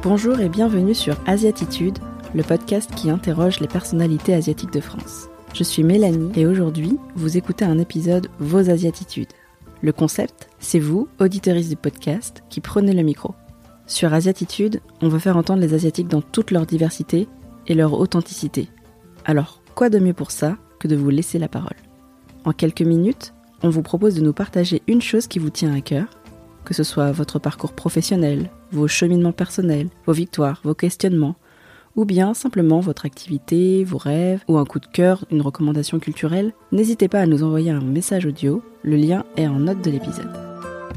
Bonjour et bienvenue sur Asiatitude, le podcast qui interroge les personnalités asiatiques de France. Je suis Mélanie et aujourd'hui, vous écoutez un épisode Vos Asiatitudes. Le concept, c'est vous, auditeuristes du podcast, qui prenez le micro. Sur Asiatitude, on veut faire entendre les Asiatiques dans toute leur diversité et leur authenticité. Alors, quoi de mieux pour ça que de vous laisser la parole? En quelques minutes, on vous propose de nous partager une chose qui vous tient à cœur, que ce soit votre parcours professionnel, vos cheminements personnels, vos victoires, vos questionnements, ou bien simplement votre activité, vos rêves, ou un coup de cœur, une recommandation culturelle, n'hésitez pas à nous envoyer un message audio, le lien est en note de l'épisode.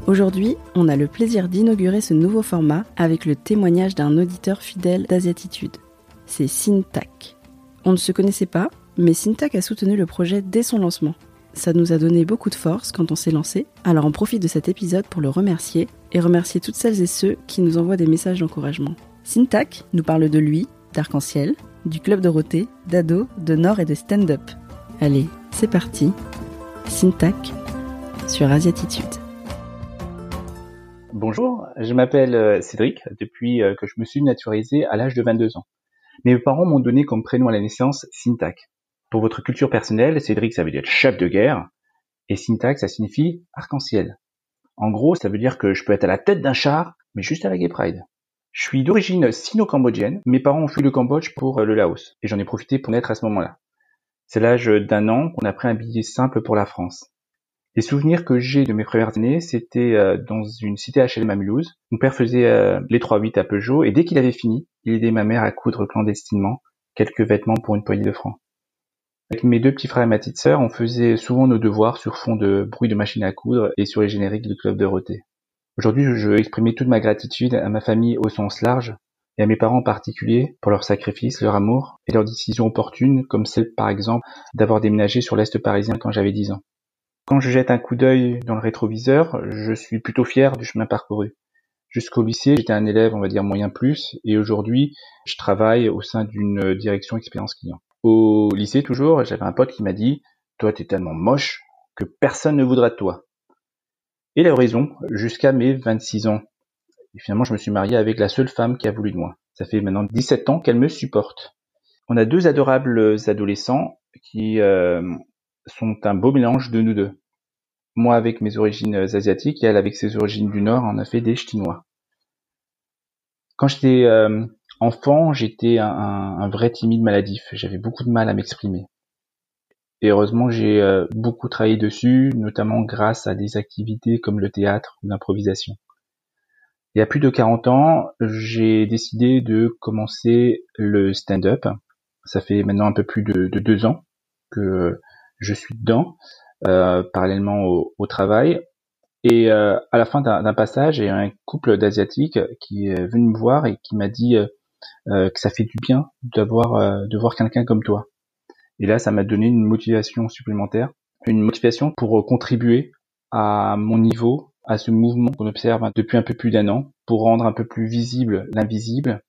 Aujourd'hui, on a le plaisir d'inaugurer ce nouveau format avec le témoignage d'un auditeur fidèle d'Asiatitude. C'est Syntac. On ne se connaissait pas, mais Syntac a soutenu le projet dès son lancement. Ça nous a donné beaucoup de force quand on s'est lancé, alors on profite de cet épisode pour le remercier et remercier toutes celles et ceux qui nous envoient des messages d'encouragement. Syntac nous parle de lui, d'Arc-en-Ciel, du Club Dorothée, d'Ado, de Nord et de Stand-Up. Allez, c'est parti. Syntac sur Asiatitude. Bonjour, je m'appelle euh, Cédric depuis euh, que je me suis naturalisé à l'âge de 22 ans. Mes parents m'ont donné comme prénom à la naissance Syntac. Pour votre culture personnelle, Cédric ça veut dire chef de guerre et Syntac ça signifie arc-en-ciel. En gros, ça veut dire que je peux être à la tête d'un char, mais juste à la Gay Pride. Je suis d'origine sino-cambodgienne. Mes parents ont fui le Cambodge pour euh, le Laos et j'en ai profité pour naître à ce moment-là. C'est l'âge d'un an qu'on a pris un billet simple pour la France. Les souvenirs que j'ai de mes premières années, c'était euh, dans une cité HLM à Mulhouse. Mon père faisait euh, les 3-8 à Peugeot et dès qu'il avait fini, il aidait ma mère à coudre clandestinement quelques vêtements pour une poignée de francs. Avec mes deux petits frères et ma petite sœur, on faisait souvent nos devoirs sur fond de bruit de machine à coudre et sur les génériques de Club Dorothée. Aujourd'hui, je veux exprimer toute ma gratitude à ma famille au sens large et à mes parents en particulier pour leur sacrifice, leur amour et leurs décisions opportunes, comme celle par exemple d'avoir déménagé sur l'Est parisien quand j'avais 10 ans. Quand je jette un coup d'œil dans le rétroviseur, je suis plutôt fier du chemin parcouru. Jusqu'au lycée, j'étais un élève, on va dire moyen plus, et aujourd'hui, je travaille au sein d'une direction expérience client. Au lycée, toujours, j'avais un pote qui m'a dit, toi, t'es tellement moche que personne ne voudra de toi. Et il a raison, jusqu'à mes 26 ans. Et finalement, je me suis marié avec la seule femme qui a voulu de moi. Ça fait maintenant 17 ans qu'elle me supporte. On a deux adorables adolescents qui euh, sont un beau mélange de nous deux. Moi avec mes origines asiatiques et elle avec ses origines du Nord, on a fait des ch'tinois. Quand j'étais euh, enfant, j'étais un, vrai timide maladif. J'avais beaucoup de mal à m'exprimer. Et heureusement, j'ai euh, beaucoup travaillé dessus, notamment grâce à des activités comme le théâtre ou l'improvisation. Il y a plus de 40 ans, j'ai décidé de commencer le stand-up. Ça fait maintenant un peu plus de, de deux ans que je suis dedans, euh, parallèlement au, travail. Et euh, à la fin d'un passage, il y a un couple d'asiatiques qui est venu me voir et qui m'a dit euh, que ça fait du bien d'avoir de voir quelqu'un comme toi. Et là, ça m'a donné une motivation supplémentaire, une motivation pour contribuer à mon niveau, à ce mouvement qu'on observe depuis un peu plus d'un an, pour rendre un peu plus visible l'invisible,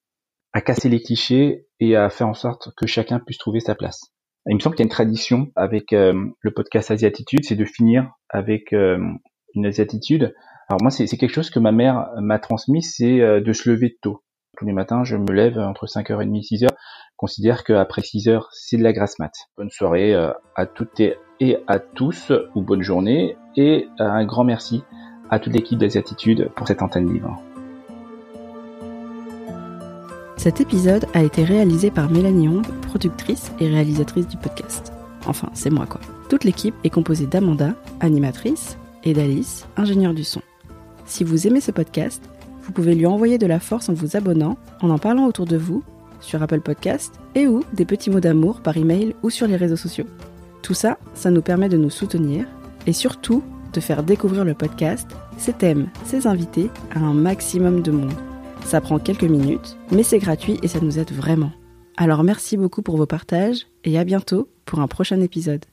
à casser les clichés et à faire en sorte que chacun puisse trouver sa place. Il me semble qu'il y a une tradition avec euh, le podcast Asiatitude, c'est de finir avec euh, une Asiatitude. Alors moi, c'est quelque chose que ma mère m'a transmis, c'est euh, de se lever tôt. Tous les matins, je me lève entre 5h30 et 6h. considère qu'après 6h, c'est de la grasse mat. Bonne soirée à toutes et à tous, ou bonne journée, et un grand merci à toute l'équipe d'Asiatitude pour cette antenne libre. Cet épisode a été réalisé par Mélanie Hong, productrice et réalisatrice du podcast. Enfin, c'est moi quoi. Toute l'équipe est composée d'Amanda, animatrice, et d'Alice, ingénieure du son. Si vous aimez ce podcast, vous pouvez lui envoyer de la force en vous abonnant, en en parlant autour de vous, sur Apple Podcast, et ou des petits mots d'amour par email ou sur les réseaux sociaux. Tout ça, ça nous permet de nous soutenir et surtout de faire découvrir le podcast, ses thèmes, ses invités à un maximum de monde. Ça prend quelques minutes, mais c'est gratuit et ça nous aide vraiment. Alors merci beaucoup pour vos partages et à bientôt pour un prochain épisode.